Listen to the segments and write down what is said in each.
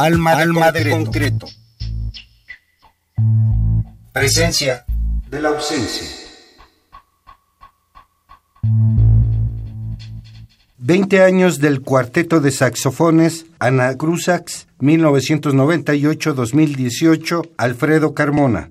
Alma, de, Alma concreto. de concreto. Presencia de la ausencia. 20 años del cuarteto de saxofones Ana Cruzax, 1998-2018, Alfredo Carmona.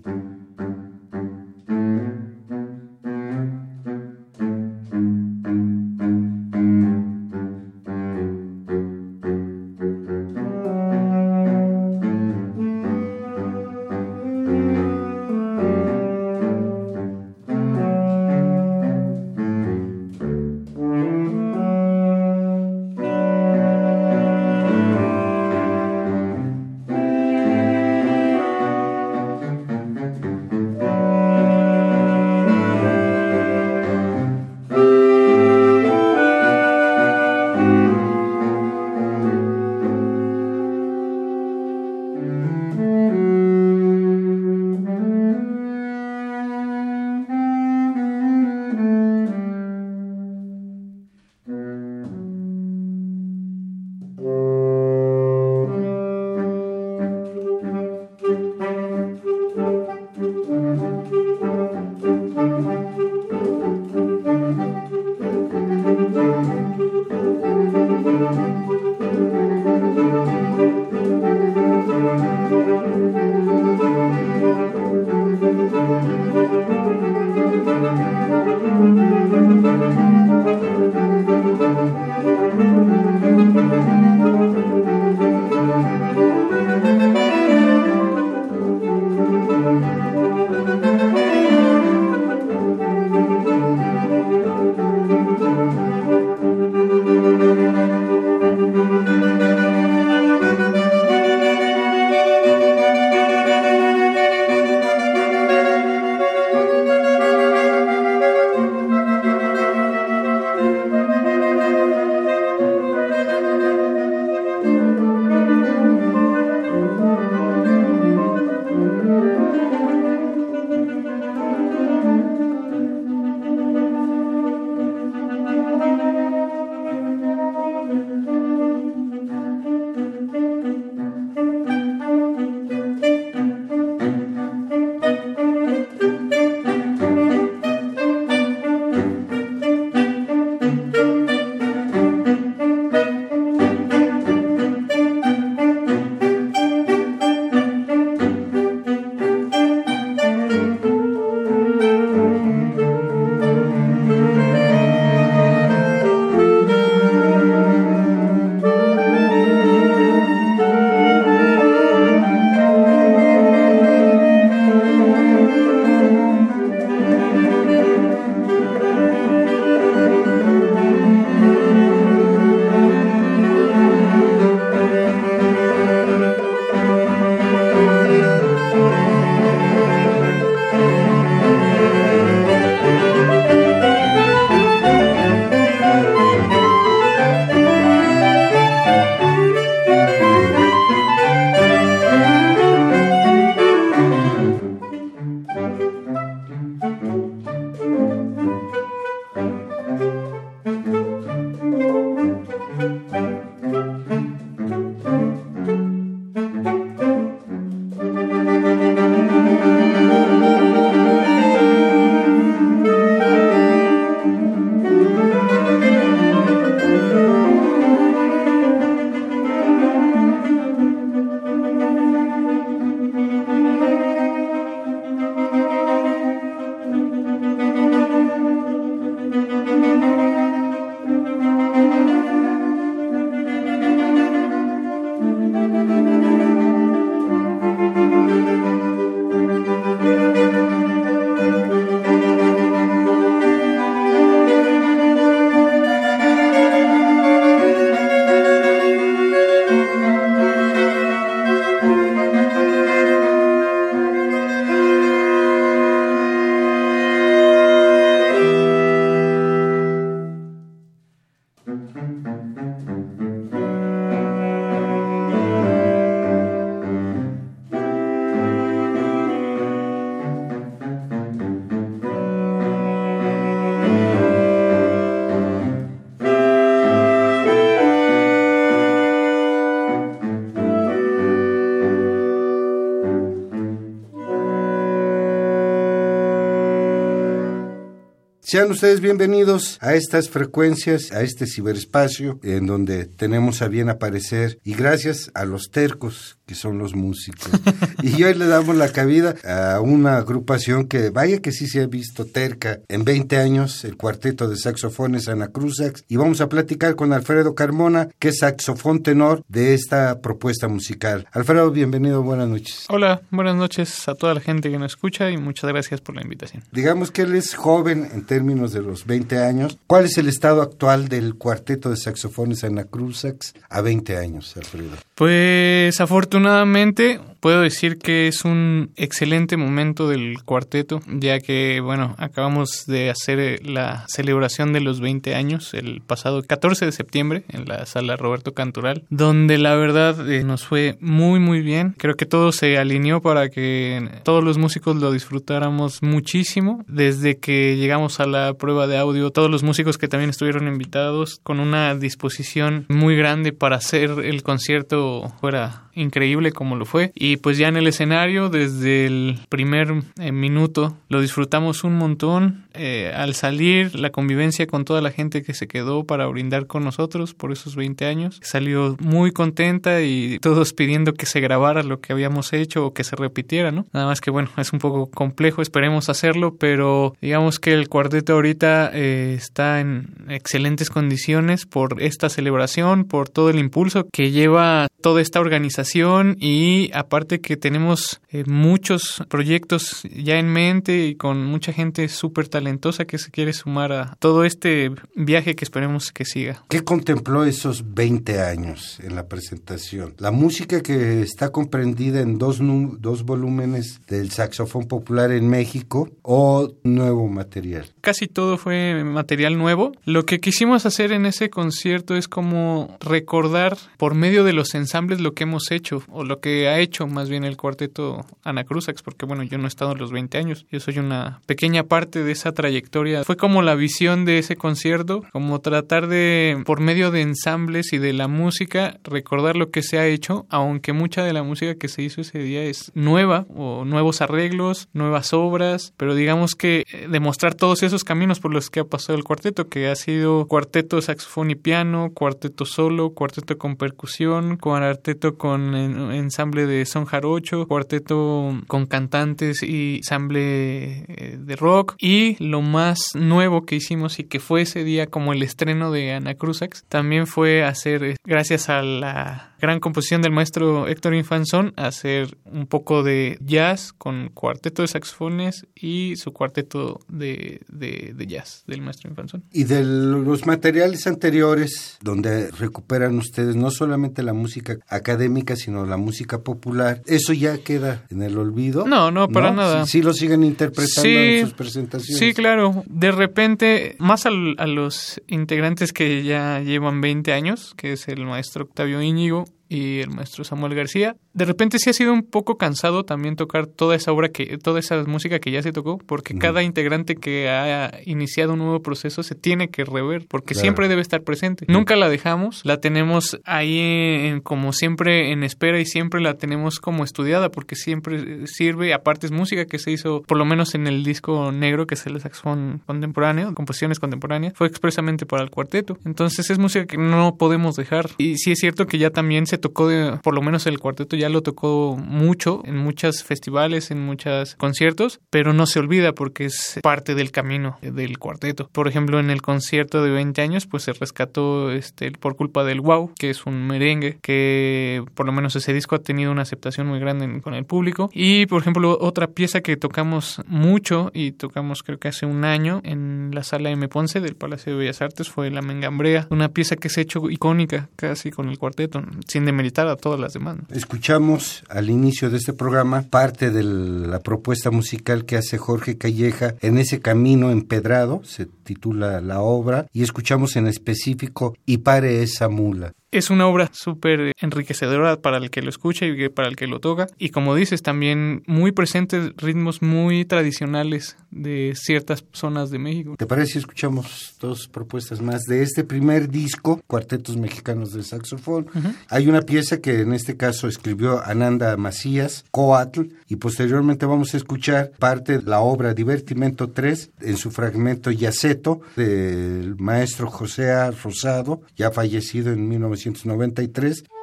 Sean ustedes bienvenidos a estas frecuencias, a este ciberespacio en donde tenemos a bien aparecer y gracias a los tercos que son los músicos. y hoy le damos la cabida a una agrupación que vaya que sí se ha visto terca en 20 años, el cuarteto de saxofones Ana Cruzax, y vamos a platicar con Alfredo Carmona, que es saxofón tenor de esta propuesta musical. Alfredo, bienvenido, buenas noches. Hola, buenas noches a toda la gente que nos escucha y muchas gracias por la invitación. Digamos que él es joven en términos de los 20 años. ¿Cuál es el estado actual del cuarteto de saxofones Ana Cruzax a 20 años, Alfredo? Pues afortunadamente puedo decir que es un excelente momento del cuarteto, ya que, bueno, acabamos de hacer eh, la celebración de los 20 años el pasado 14 de septiembre en la sala Roberto Cantural, donde la verdad eh, nos fue muy, muy bien. Creo que todo se alineó para que todos los músicos lo disfrutáramos muchísimo. Desde que llegamos a la prueba de audio, todos los músicos que también estuvieron invitados con una disposición muy grande para hacer el concierto fuera increíble como lo fue. Y pues ya en el escenario, desde el primer eh, minuto, lo disfrutamos un montón. Eh, al salir, la convivencia con toda la gente que se quedó para brindar con nosotros por esos 20 años, salió muy contenta y todos pidiendo que se grabara lo que habíamos hecho o que se repitiera, ¿no? Nada más que bueno, es un poco complejo, esperemos hacerlo, pero digamos que el cuarteto ahorita eh, está en excelentes condiciones por esta celebración, por todo el impulso que lleva toda esta organización y aparte que tenemos eh, muchos proyectos ya en mente y con mucha gente súper talentosa que se quiere sumar a todo este viaje que esperemos que siga. ¿Qué contempló esos 20 años en la presentación? La música que está comprendida en dos, dos volúmenes del saxofón popular en México o nuevo material. Casi todo fue material nuevo. Lo que quisimos hacer en ese concierto es como recordar por medio de los ensambles lo que hemos hecho o lo que ha hecho más bien el cuarteto Ana Cruzax, porque bueno, yo no he estado en los 20 años, yo soy una pequeña parte de esa trayectoria. Fue como la visión de ese concierto, como tratar de, por medio de ensambles y de la música, recordar lo que se ha hecho, aunque mucha de la música que se hizo ese día es nueva o nuevos arreglos, nuevas obras, pero digamos que eh, demostrar todos esos caminos por los que ha pasado el cuarteto, que ha sido cuarteto saxofón y piano, cuarteto solo, cuarteto con percusión, cuarteto con ensamble de son jarocho, cuarteto con cantantes y ensamble eh, de rock. Y lo más nuevo que hicimos y que fue ese día como el estreno de Ana Cruzax también fue hacer eh, gracias a la gran composición del maestro Héctor Infanzón hacer un poco de jazz con cuarteto de saxofones y su cuarteto de, de, jazz del maestro Infanzón. Y de los materiales anteriores, donde recuperan ustedes no solamente la música académica, sino la música popular, ¿eso ya queda en el olvido? No, no, para nada. Sí, lo siguen interpretando en sus presentaciones. Sí, claro. De repente, más a los integrantes que ya llevan 20 años, que es el maestro Octavio Íñigo, y el maestro Samuel García. De repente sí ha sido un poco cansado también tocar toda esa obra que toda esa música que ya se tocó, porque cada integrante que ha iniciado un nuevo proceso se tiene que rever, porque siempre debe estar presente. Nunca la dejamos, la tenemos ahí como siempre en espera y siempre la tenemos como estudiada, porque siempre sirve, aparte es música que se hizo por lo menos en el disco negro que es el saxofón contemporáneo, composiciones contemporáneas, fue expresamente para el cuarteto. Entonces es música que no podemos dejar. Y sí es cierto que ya también se tocó, por lo menos el cuarteto ya lo tocó mucho en muchos festivales, en muchos conciertos, pero no se olvida porque es parte del camino del cuarteto. Por ejemplo, en el concierto de 20 años, pues se rescató este por culpa del wow, que es un merengue que por lo menos ese disco ha tenido una aceptación muy grande con el público. Y por ejemplo, otra pieza que tocamos mucho y tocamos creo que hace un año en la sala M. Ponce del Palacio de Bellas Artes fue La Mengambrea, una pieza que se ha hecho icónica casi con el cuarteto, sin demeritar a todas las demás. Escuchamos al inicio de este programa parte de la propuesta musical que hace Jorge Calleja en ese camino empedrado, se titula la obra, y escuchamos en específico Y pare esa mula. Es una obra súper enriquecedora para el que lo escucha y para el que lo toca. Y como dices, también muy presentes ritmos muy tradicionales de ciertas zonas de México. ¿Te parece si escuchamos dos propuestas más de este primer disco, Cuartetos Mexicanos de Saxofón? Hay una pieza que en este caso escribió Ananda Macías, Coatl, y posteriormente vamos a escuchar parte de la obra Divertimento 3 en su fragmento Yaceto del maestro José A. Rosado, ya fallecido en 1993.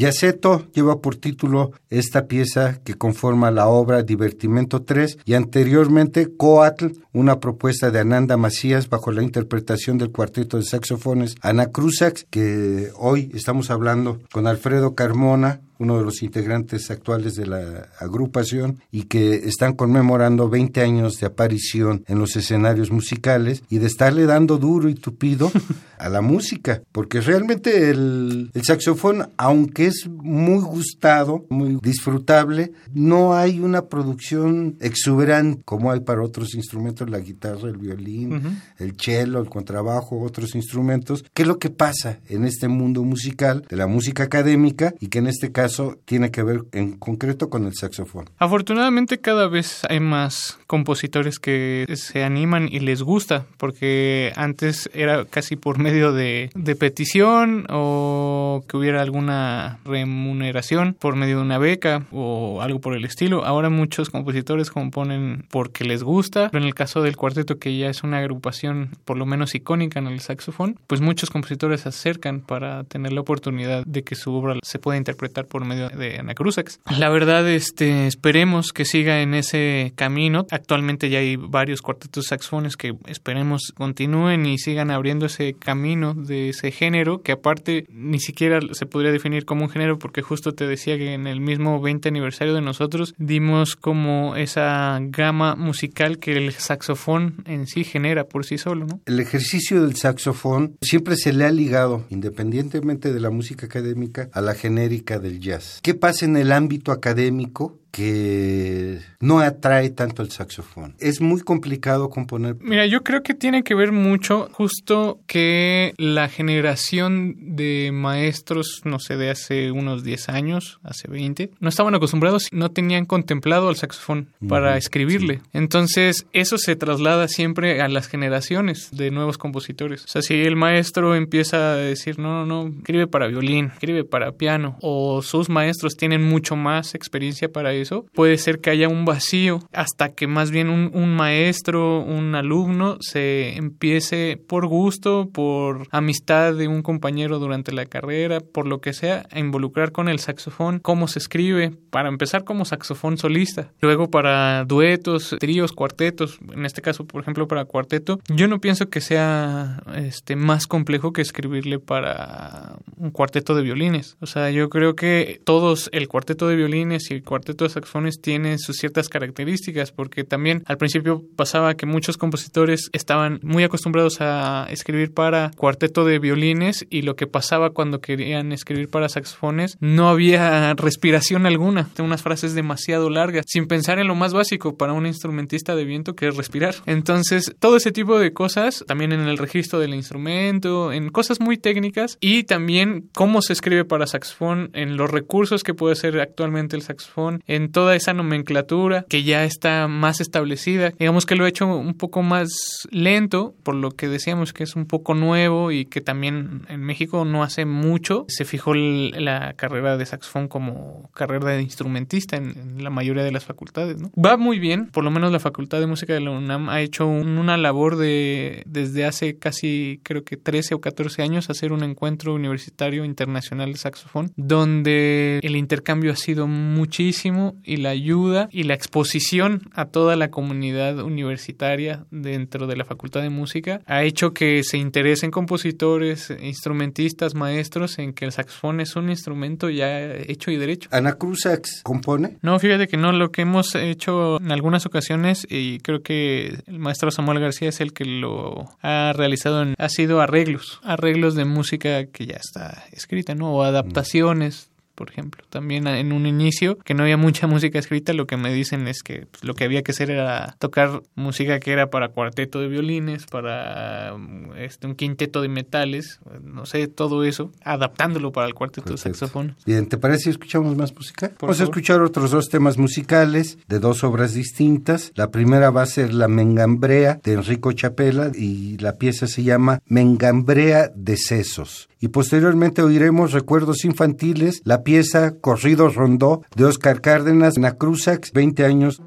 Yaceto lleva por título esta pieza que conforma la obra Divertimento 3 y anteriormente Coatl, una propuesta de Ananda Macías bajo la interpretación del cuarteto de saxofones Ana Cruzax, que hoy estamos hablando con Alfredo Carmona, uno de los integrantes actuales de la agrupación y que están conmemorando 20 años de aparición en los escenarios musicales y de estarle dando duro y tupido a la música, porque realmente el, el saxofón, aunque es muy gustado, muy disfrutable, no hay una producción exuberante como hay para otros instrumentos, la guitarra, el violín, el cello, el contrabajo, otros instrumentos. ¿Qué es lo que pasa en este mundo musical de la música académica y que en este caso tiene que ver en concreto con el saxofón. Afortunadamente cada vez hay más compositores que se animan y les gusta, porque antes era casi por medio de, de petición o que hubiera alguna remuneración por medio de una beca o algo por el estilo. Ahora muchos compositores componen porque les gusta. En el caso del cuarteto, que ya es una agrupación por lo menos icónica en el saxofón, pues muchos compositores se acercan para tener la oportunidad de que su obra se pueda interpretar por medio de Ana Cruzax. La verdad, este, esperemos que siga en ese camino. Actualmente ya hay varios cuartetos saxofones que esperemos continúen y sigan abriendo ese camino de ese género, que aparte ni siquiera se podría definir como un género, porque justo te decía que en el mismo 20 aniversario de nosotros dimos como esa gama musical que el saxofón en sí genera por sí solo, ¿no? El ejercicio del saxofón siempre se le ha ligado, independientemente de la música académica, a la genérica del jazz. ¿Qué pasa en el ámbito académico? Que no atrae tanto el saxofón. Es muy complicado componer. Mira, yo creo que tiene que ver mucho justo que la generación de maestros, no sé, de hace unos 10 años, hace 20, no estaban acostumbrados, no tenían contemplado al saxofón para escribirle. Entonces, eso se traslada siempre a las generaciones de nuevos compositores. O sea, si el maestro empieza a decir, no, no, no, escribe para violín, escribe para piano, o sus maestros tienen mucho más experiencia para eso, puede ser que haya un vacío hasta que más bien un, maestro, un alumno se empiece por gusto, por amistad de un compañero durante la carrera, por lo que sea, a involucrar con el saxofón, cómo se escribe, para empezar como saxofón solista, luego para duetos, tríos, cuartetos, en este caso, por ejemplo, para cuarteto, yo no pienso que sea este más complejo que escribirle para un cuarteto de violines. O sea, yo creo que todos el cuarteto de violines y el cuarteto de saxofones tienen sus ciertas características, porque también al principio pasaba que muchos compositores estaban muy acostumbrados a escribir para cuarteto de violines y lo que pasaba cuando querían escribir para saxofones no había respiración alguna, unas frases demasiado largas, sin pensar en lo más básico para un instrumentista de viento que es respirar. Entonces, todo ese tipo de cosas, también en el registro del instrumento, en cosas muy técnicas y también cómo se escribe para saxofón, en los recursos que puede ser actualmente el saxofón, en en toda esa nomenclatura que ya está más establecida. Digamos que lo he hecho un poco más lento, por lo que decíamos que es un poco nuevo y que también en México no hace mucho se fijó la carrera de saxofón como carrera de instrumentista en, la mayoría de las facultades. Va muy bien, por lo menos la Facultad de Música de la UNAM ha hecho una labor de desde hace casi creo que 13 o 14 años hacer un encuentro universitario internacional de saxofón donde el intercambio ha sido muchísimo y la ayuda y la exposición a toda la comunidad universitaria dentro de la Facultad de Música ha hecho que se interesen compositores, instrumentistas, maestros en que el saxofón es un instrumento ya hecho y derecho. ¿Ana Cruzax compone? No, fíjate que no, lo que hemos hecho en algunas ocasiones y creo que el maestro Samuel García es el que lo ha realizado, ha sido arreglos, arreglos de música que ya está escrita, ¿no? O adaptaciones por ejemplo. También en un inicio, que no había mucha música escrita, lo que me dicen es que pues, lo que había que hacer era tocar música que era para cuarteto de violines, para este, un quinteto de metales, no sé, todo eso, adaptándolo para el cuarteto de saxofón. Bien, ¿te parece si escuchamos más música? Vamos a escuchar otros dos temas musicales de dos obras distintas. La primera va a ser La Mengambrea de Enrico Chapela y la pieza se llama Mengambrea de Sesos. Y posteriormente oiremos Recuerdos Infantiles, la pieza Corrido Rondó de Oscar Cárdenas, Nacruzax, 20 años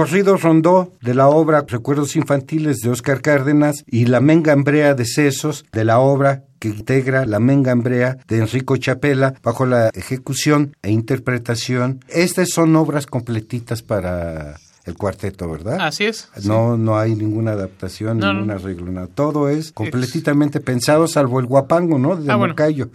Corrido Rondó de la obra Recuerdos Infantiles de Oscar Cárdenas y La Menga Embrea de Sesos de la obra que integra La Menga Embrea de Enrico Chapela bajo la ejecución e interpretación. Estas son obras completitas para el cuarteto, ¿verdad? Así es. No, no hay ninguna adaptación, ningún arreglo, nada. Todo es completamente pensado, salvo el guapango, ¿no? De ah,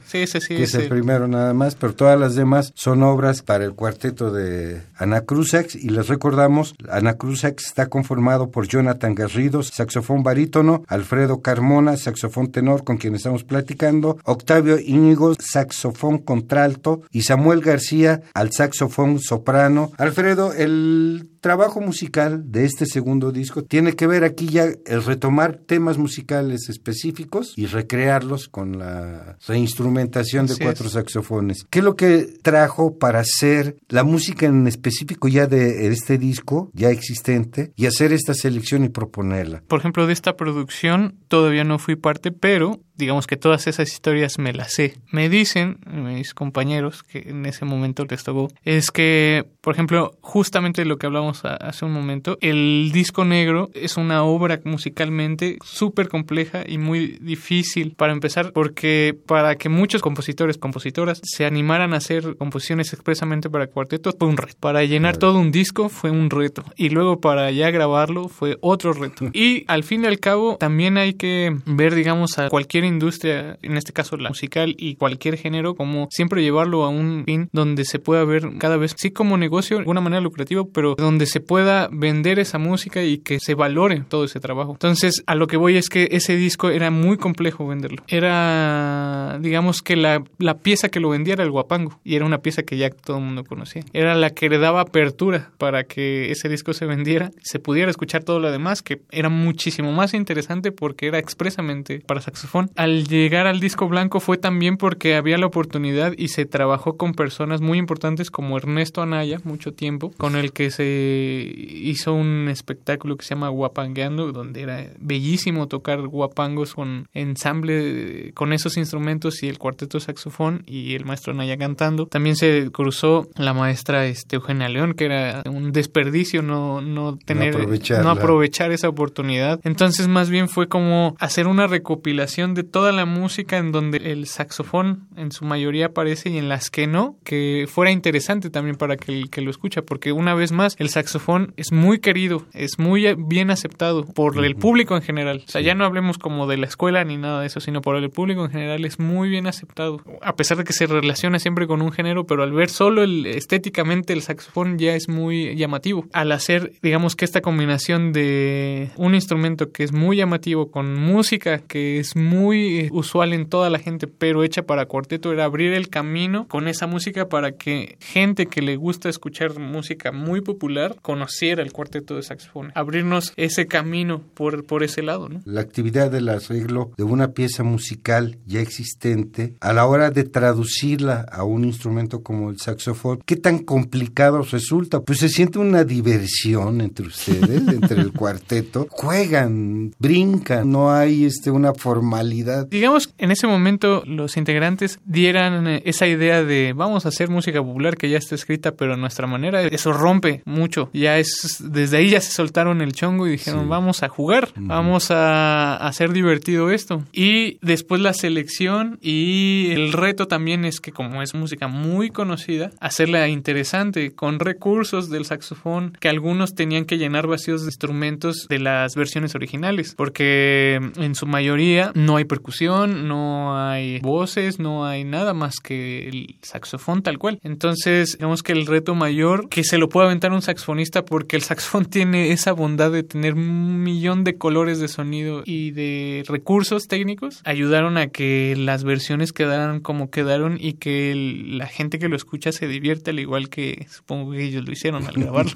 Sí, sí, sí. Que es el primero nada más, pero todas las demás son obras para el cuarteto de Ana Cruzax y les recordamos, Ana Cruzax está conformado por Jonathan Garrido, saxofón barítono, Alfredo Carmona, saxofón tenor con quien estamos platicando, Octavio Íñigo, saxofón contralto y Samuel García al saxofón soprano. Alfredo, el trabajo musical de este segundo disco tiene que ver aquí ya el retomar temas musicales específicos y recrearlos con la reinstrumentación de cuatro saxofones. ¿Qué es lo que trajo para hacer la música en específico ya de este disco, ya existente, y hacer esta selección y proponerla? Por ejemplo, de esta producción todavía no fui parte, pero digamos que todas esas historias me las sé. Me dicen mis compañeros que en ese momento les tocó, es que, por ejemplo, justamente lo que hablamos hace un momento, el disco negro es una obra musicalmente súper compleja y muy difícil para empezar, porque para que muchos compositores, compositoras se animaran a hacer composiciones expresamente para cuartetos fue un reto. Para llenar todo un disco fue un reto. Y luego para ya grabarlo fue otro reto. Y al fin y al cabo también hay que ver, digamos, a cualquier industria, en este caso la musical y cualquier género, como siempre llevarlo a un fin donde se pueda ver cada vez, sí como de alguna manera lucrativo, pero donde se pueda vender esa música y que se valore todo ese trabajo. Entonces, a lo que voy es que ese disco era muy complejo venderlo. Era, digamos que la, la pieza que lo vendía era el guapango y era una pieza que ya todo el mundo conocía. Era la que le daba apertura para que ese disco se vendiera, se pudiera escuchar todo lo demás, que era muchísimo más interesante porque era expresamente para saxofón al llegar al disco blanco fue también porque había la oportunidad y se trabajó con personas muy importantes como Ernesto Anaya, mucho tiempo, con el que se hizo un espectáculo que se llama Guapangueando, donde era bellísimo tocar guapangos con ensamble con esos instrumentos y el cuarteto saxofón y el maestro Anaya cantando. También se cruzó la maestra este, Eugenia León, que era un desperdicio no, no tener, no aprovechar esa oportunidad. Entonces más bien fue como hacer una recopilación de toda la música en donde el saxofón en su mayoría aparece y en las que no, que fuera interesante también para que el que lo escucha, porque una vez más el saxofón es muy querido, es muy bien aceptado por el público en general. O sea, ya no hablemos como de la escuela ni nada de eso, sino por el público en general es muy bien aceptado. A pesar de que se relaciona siempre con un género, pero al ver solo el, estéticamente el saxofón ya es muy llamativo. Al hacer, digamos que esta combinación de un instrumento que es muy llamativo con música que es muy usual en toda la gente, pero hecha para cuarteto, era abrir el camino con esa música para que gente que le gusta escuchar música muy popular conociera el cuarteto de saxofón. Abrirnos ese camino por, por ese lado, ¿no? La actividad del arreglo de una pieza musical ya existente, a la hora de traducirla a un instrumento como el saxofón, ¿qué tan complicado resulta? Pues se siente una diversión entre ustedes, entre el cuarteto. Juegan, brincan, no hay este una formalidad Digamos, en ese momento los integrantes dieran eh, esa idea de vamos a hacer música popular que ya está escrita, pero a nuestra manera, eso rompe mucho. Ya es, desde ahí ya se soltaron el chongo y dijeron vamos a jugar, vamos a hacer divertido esto. Y después la selección y el reto también es que como es música muy conocida, hacerla interesante con recursos del saxofón que algunos tenían que llenar vacíos de instrumentos de las versiones originales, porque en su mayoría no hay percusión, no hay voces, no hay nada más que el saxofón tal cual. Entonces, digamos que el reto mayor que se lo puede aventar un saxofonista porque el saxofón tiene esa bondad de tener un millón de colores de sonido y de recursos técnicos, ayudaron a que las versiones quedaran como quedaron y que la gente que lo escucha se divierte al igual que supongo que ellos lo hicieron al grabarlo.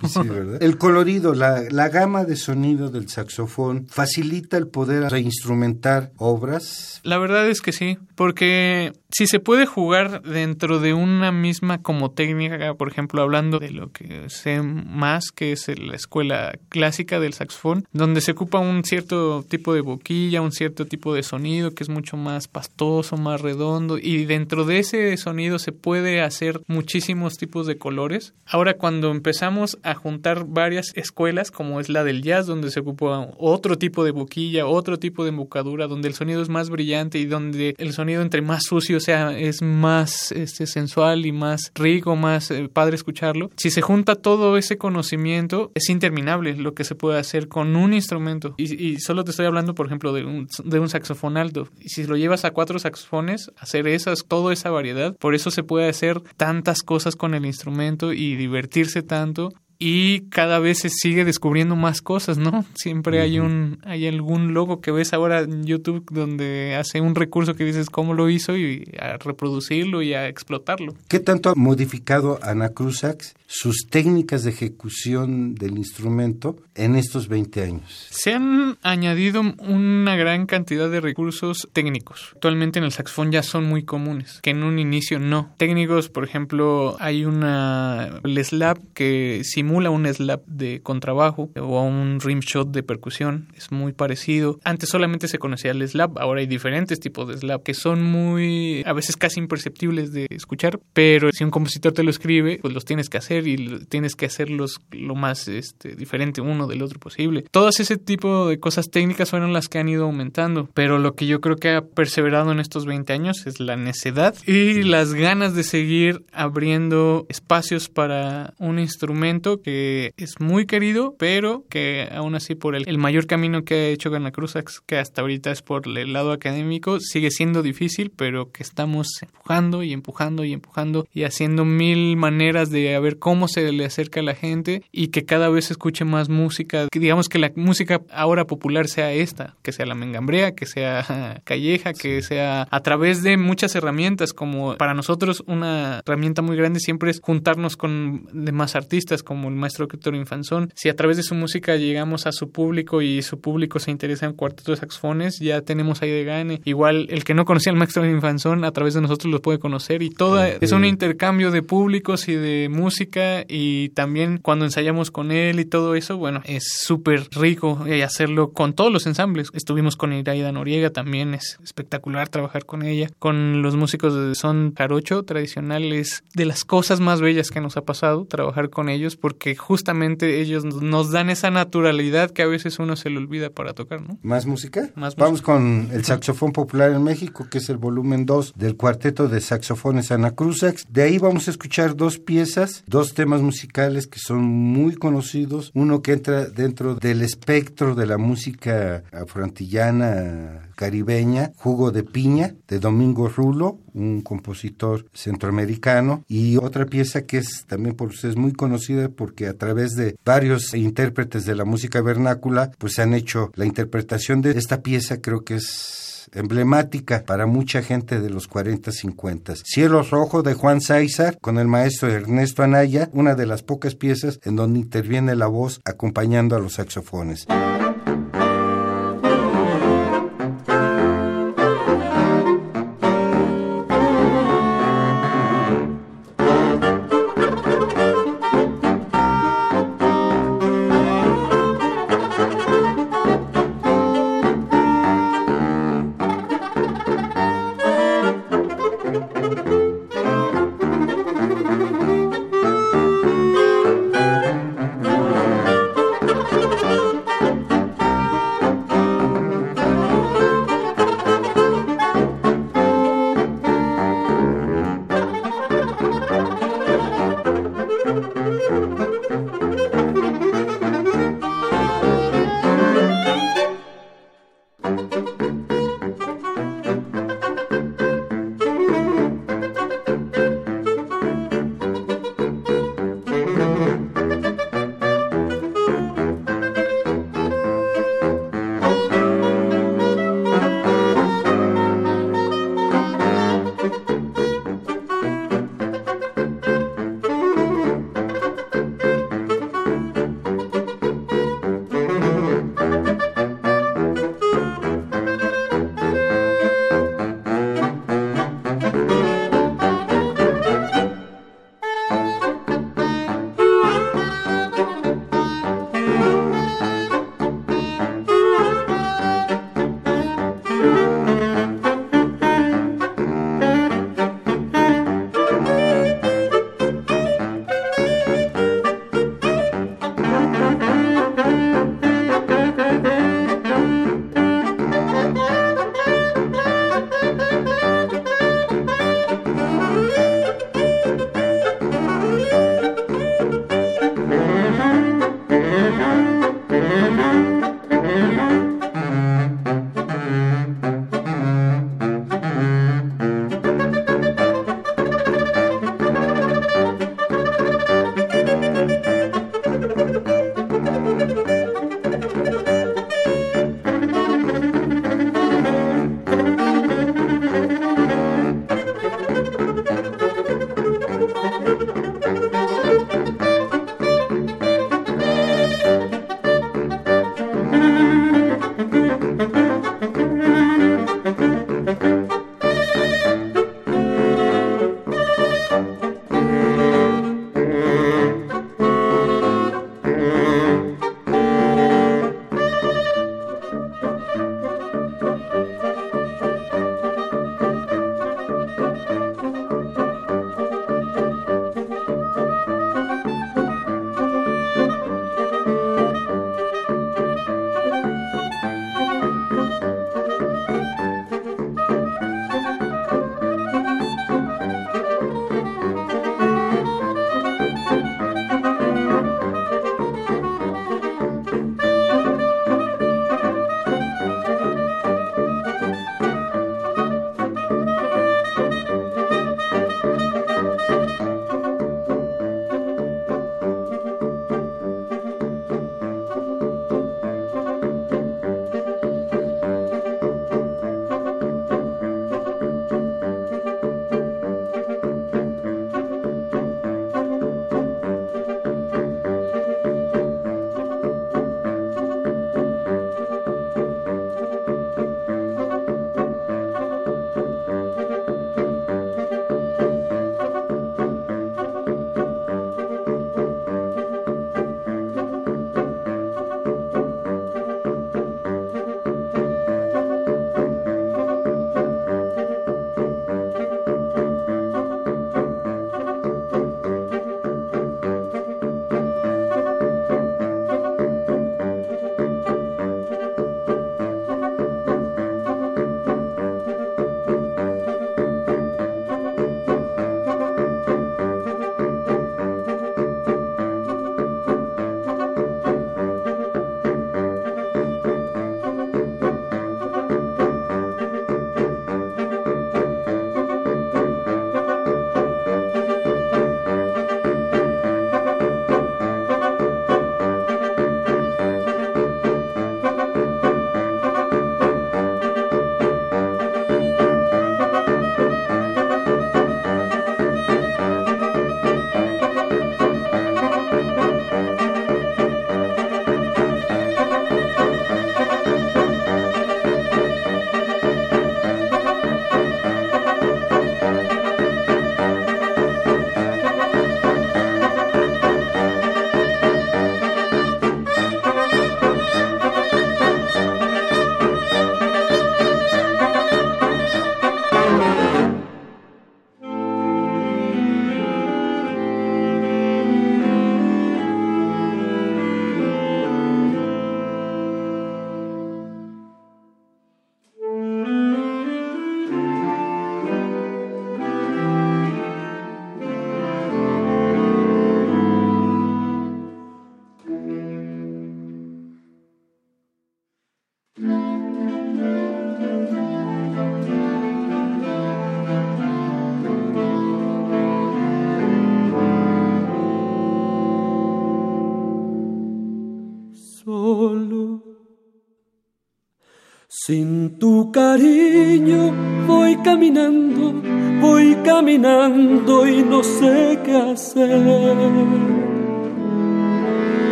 El colorido, la, la gama de sonido del saxofón facilita el poder reinstrumentar obras. La verdad es que sí, porque si se puede jugar dentro de una misma como técnica, por ejemplo, hablando de lo que sé más, que es la escuela clásica del saxofón, donde se ocupa un cierto tipo de boquilla, un cierto tipo de sonido que es mucho más pastoso, más redondo, y dentro de ese sonido se puede hacer muchísimos tipos de colores. Ahora, cuando empezamos a juntar varias escuelas, como es la del jazz, donde se ocupa otro tipo de boquilla, otro tipo de embocadura, donde el sonido es más brillante y donde el sonido entre más sucio sea es más este, sensual y más rico, más eh, padre escucharlo. Si se junta todo ese conocimiento, es interminable lo que se puede hacer con un instrumento. Y, solo te estoy hablando, por ejemplo, de un, de un saxofón alto. Y si lo llevas a cuatro saxofones, hacer esas, toda esa variedad, por eso se puede hacer tantas cosas con el instrumento y divertirse tanto y cada vez se sigue descubriendo más cosas, ¿no? Siempre hay un hay algún logo que ves ahora en YouTube donde hace un recurso que dices cómo lo hizo y a reproducirlo y a explotarlo. ¿Qué tanto ha modificado Ana Cruzax sus técnicas de ejecución del instrumento en estos 20 años? Se han añadido una gran cantidad de recursos técnicos. Actualmente en el saxofón ya son muy comunes, que en un inicio no. Técnicos, por ejemplo, hay una el slap que simula simula un slap de contrabajo o un rim shot de percusión. Es muy parecido. Antes solamente se conocía el slap, ahora hay diferentes tipos de slap que son muy, a veces casi imperceptibles de escuchar, pero si un compositor te lo escribe, pues los tienes que hacer y tienes que hacerlos lo más este, diferente uno del otro posible. Todas ese tipo de cosas técnicas fueron las que han ido aumentando, pero lo que yo creo que ha perseverado en estos 20 años es la necedad y las ganas de seguir abriendo espacios para un instrumento que es muy querido, pero que aún así por el, mayor camino que ha hecho Gana Cruzax, que hasta ahorita es por el lado académico, sigue siendo difícil, pero que estamos empujando y empujando y empujando y haciendo mil maneras de ver cómo se le acerca a la gente y que cada vez se escuche más música, que digamos que la música ahora popular sea esta, que sea la mengambrea, que sea calleja, que sea a través de muchas herramientas, como para nosotros una herramienta muy grande siempre es juntarnos con demás artistas como el maestro Héctor Infanzón, si a través de su música llegamos a su público y su público se interesa en cuartetos de saxofones, ya tenemos ahí de gane. Igual el que no conocía al maestro Infanzón, a través de nosotros los puede conocer y todo es un intercambio de públicos y de música y también cuando ensayamos con él y todo eso, bueno, es súper rico y hacerlo con todos los ensambles. Estuvimos con Iraida Noriega, también es espectacular trabajar con ella, con los músicos de son jarocho tradicionales, de las cosas más bellas que nos ha pasado trabajar con ellos porque que justamente ellos nos dan esa naturalidad que a veces uno se le olvida para tocar, ¿no? ¿Más música? Vamos con el saxofón popular en México, que es el volumen 2 del cuarteto de saxofones Ana Cruzax. De ahí vamos a escuchar dos piezas, dos temas musicales que son muy conocidos. Uno que entra dentro del espectro de la música afroantillana caribeña, Jugo de Piña, de Domingo Rulo, un compositor centroamericano, y otra pieza que es también por ustedes muy conocida porque a través de varios intérpretes de la música vernácula, pues han hecho la interpretación de esta pieza, creo que es emblemática para mucha gente de los 40, 50. Cielo Rojo de Juan César con el maestro Ernesto Anaya, una de las pocas piezas en donde interviene la voz acompañando a los saxofones.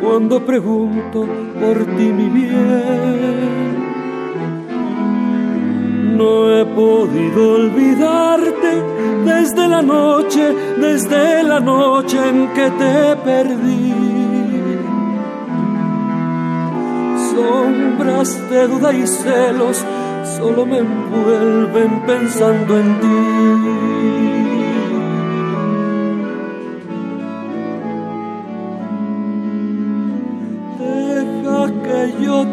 Cuando pregunto por ti mi bien. No he podido olvidarte desde la noche, desde la noche en que te perdí sombras de duda y celos solo me envuelven pensando en ti.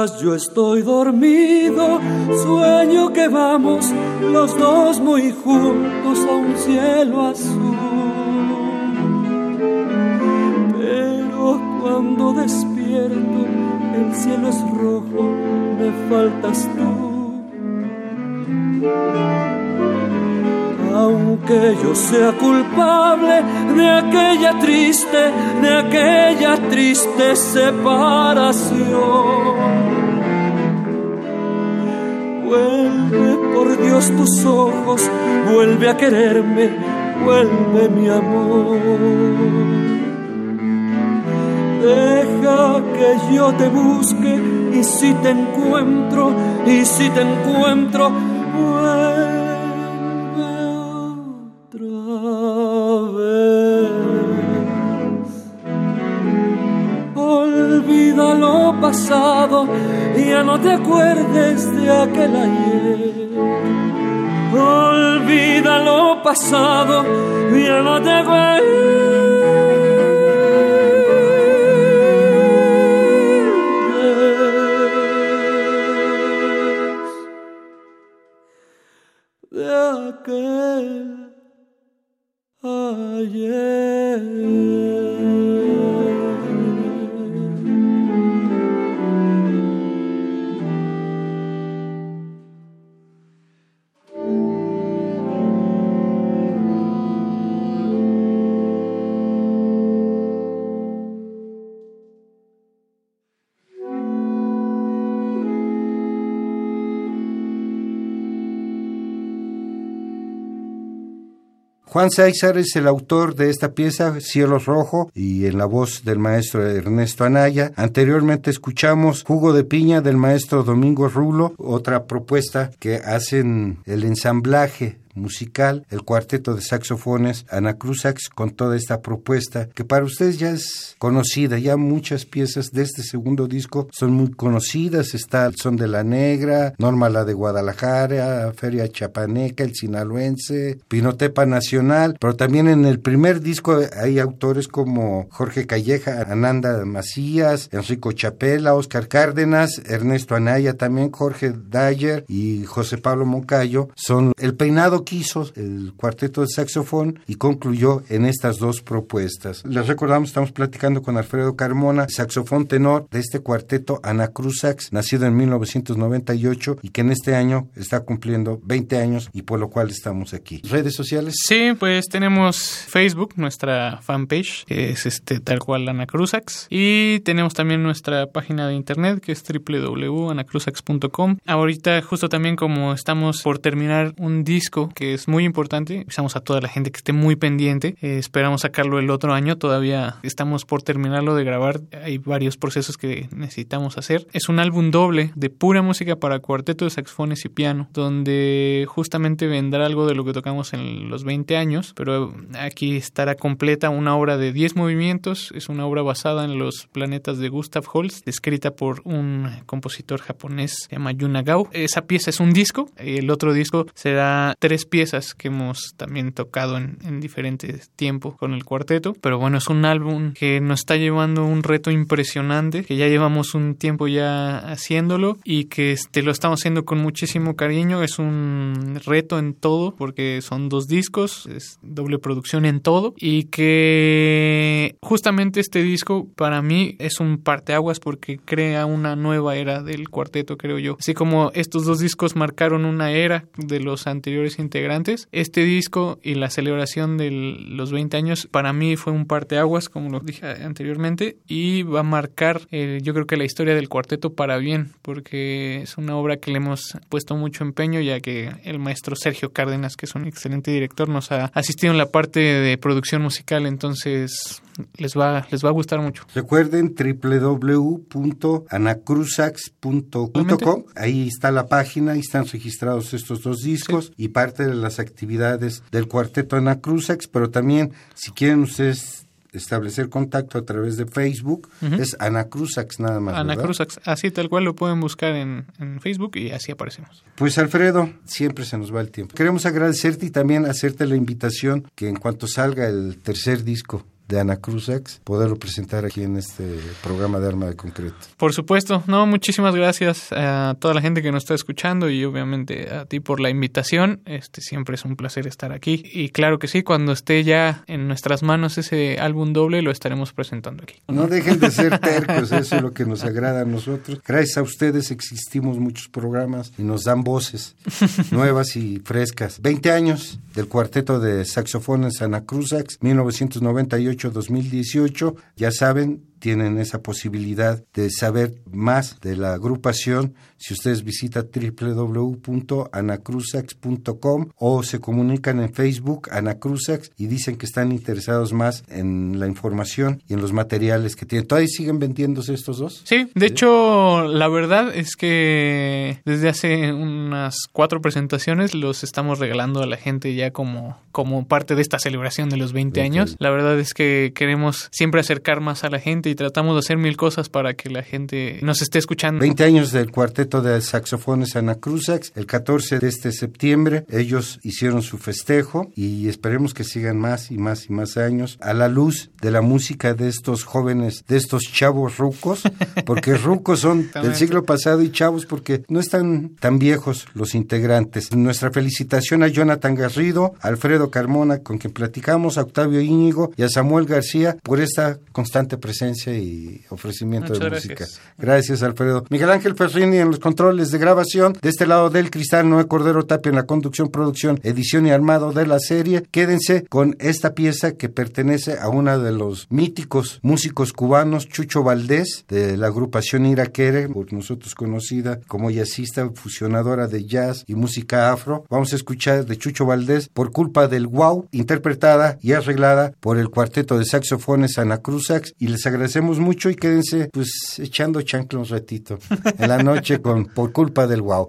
Yo estoy dormido, sueño que vamos los dos muy juntos a un cielo azul. Pero cuando despierto, el cielo es rojo, me faltas tú. Aunque yo sea culpable de aquella triste, de aquella triste separación. Vuelve por Dios tus ojos, vuelve a quererme, vuelve mi amor. Deja que yo te busque y si te encuentro, y si te encuentro, vuelve pasado, ya no te acuerdes de aquel ayer. Olvida lo pasado, ya no te acuerdes. Juan César es el autor de esta pieza, Cielo Rojo, y en la voz del maestro Ernesto Anaya. Anteriormente escuchamos Jugo de Piña del maestro Domingo Rulo, otra propuesta que hacen el ensamblaje musical, el cuarteto de saxofones Ana Cruzax con toda esta propuesta que para ustedes ya es conocida, ya muchas piezas de este segundo disco son muy conocidas, está Son de la Negra, Norma la de Guadalajara, Feria Chapaneca, El Sinaloense, Pinotepa Nacional, pero también en el primer disco hay autores como Jorge Calleja, Ananda Macías, Enrico Chapela, Oscar Cárdenas, Ernesto Anaya también, Jorge Dyer y José Pablo Moncayo, son el peinado quiso el cuarteto de saxofón y concluyó en estas dos propuestas. Les recordamos, estamos platicando con Alfredo Carmona, saxofón tenor de este cuarteto Anacruzax, nacido en 1998 y que en este año está cumpliendo 20 años y por lo cual estamos aquí. ¿Redes sociales? Sí, pues tenemos Facebook, nuestra fanpage, que es este tal cual Anacruzax, y tenemos también nuestra página de internet que es www.anacruzax.com. Ahorita justo también como estamos por terminar un disco que es muy importante, avisamos a toda la gente que esté muy pendiente, eh, esperamos sacarlo el otro año, todavía estamos por terminarlo de grabar, hay varios procesos que necesitamos hacer. Es un álbum doble de pura música para cuarteto de saxofones y piano, donde justamente vendrá algo de lo que tocamos en los 20 años, pero aquí estará completa una obra de 10 movimientos, es una obra basada en los planetas de Gustav Holst, escrita por un compositor japonés se llama Yunagao. Esa pieza es un disco, el otro disco será tres piezas que hemos también tocado en, en diferentes tiempos con el cuarteto, pero bueno, es un álbum que nos está llevando un reto impresionante, que ya llevamos un tiempo ya haciéndolo y que este, lo estamos haciendo con muchísimo cariño, es un reto en todo porque son dos discos, es doble producción en todo y que justamente este disco para mí es un parteaguas porque crea una nueva era del cuarteto, creo yo. Así como estos dos discos marcaron una era de los anteriores integrantes, este disco y la celebración de los 20 años para mí fue un parteaguas, como lo dije anteriormente, y va a marcar eh, yo creo que la historia del cuarteto para bien, porque es una obra que le hemos puesto mucho empeño, ya que el maestro Sergio Cárdenas, que es un excelente director, nos ha asistido en la parte de producción musical, entonces les va, les va a gustar mucho. Recuerden www.anacruzax.com. Ahí está la página, ahí están registrados estos dos discos y parte de las actividades del cuarteto Anacruzax, pero también si quieren ustedes establecer contacto a través de Facebook, es Anacruzax nada más. Anacruzax, así tal cual lo pueden buscar en, en, Facebook y así aparecemos. Pues Alfredo, siempre se nos va el tiempo. Queremos agradecerte y también hacerte la invitación que en cuanto salga el tercer disco de Ana Cruzax, poderlo presentar aquí en este programa de Arma de Concreto. Por supuesto, no, muchísimas gracias a toda la gente que nos está escuchando y obviamente a ti por la invitación. Este siempre es un placer estar aquí y claro que sí, cuando esté ya en nuestras manos ese álbum doble lo estaremos presentando aquí. No dejen de ser tercos, eso es lo que nos agrada a nosotros. Gracias a ustedes existimos muchos programas y nos dan voces nuevas y frescas. 20 años del cuarteto de saxofones Ana Cruzax, 1998 2018. Ya saben, tienen esa posibilidad de saber más de la agrupación si ustedes visitan www.anacruzax.com o se comunican en Facebook Anacruzax y dicen que están interesados más en la información y en los materiales que tienen. ¿Todavía siguen vendiéndose estos dos? Sí, de hecho, la verdad es que desde hace unas cuatro presentaciones los estamos regalando a la gente ya como, como parte de esta celebración de los 20 años. La verdad es que queremos siempre acercar más a la gente y tratamos de hacer mil cosas para que la gente nos esté escuchando. 20 años del cuarteto de saxofones Ana Cruzax, el 14 de este septiembre ellos hicieron su festejo y esperemos que sigan más y más y más años a la luz de la música de estos jóvenes, de estos chavos rucos, porque rucos son del siglo pasado y chavos porque no están tan viejos los integrantes. Nuestra felicitación a Jonathan Garrido, a Alfredo Carmona con quien platicamos, a Octavio Íñigo y a Samuel García por esta constante presencia y ofrecimiento Muchas de gracias. música. Gracias, Alfredo. Miguel Ángel Ferrini en los controles de grabación. De este lado del cristal, Noé Cordero Tapia en la conducción, producción, edición y armado de la serie. Quédense con esta pieza que pertenece a uno de los míticos músicos cubanos, Chucho Valdés, de la agrupación Iraquere, por nosotros conocida como jazzista, fusionadora de jazz y música afro. Vamos a escuchar de Chucho Valdés, Por culpa del wow, interpretada y arreglada por el cuarteto de saxofones Ana Cruzax. Y les agradecemos mucho y quédense pues echando chancla un ratito en la noche con Por culpa del wow.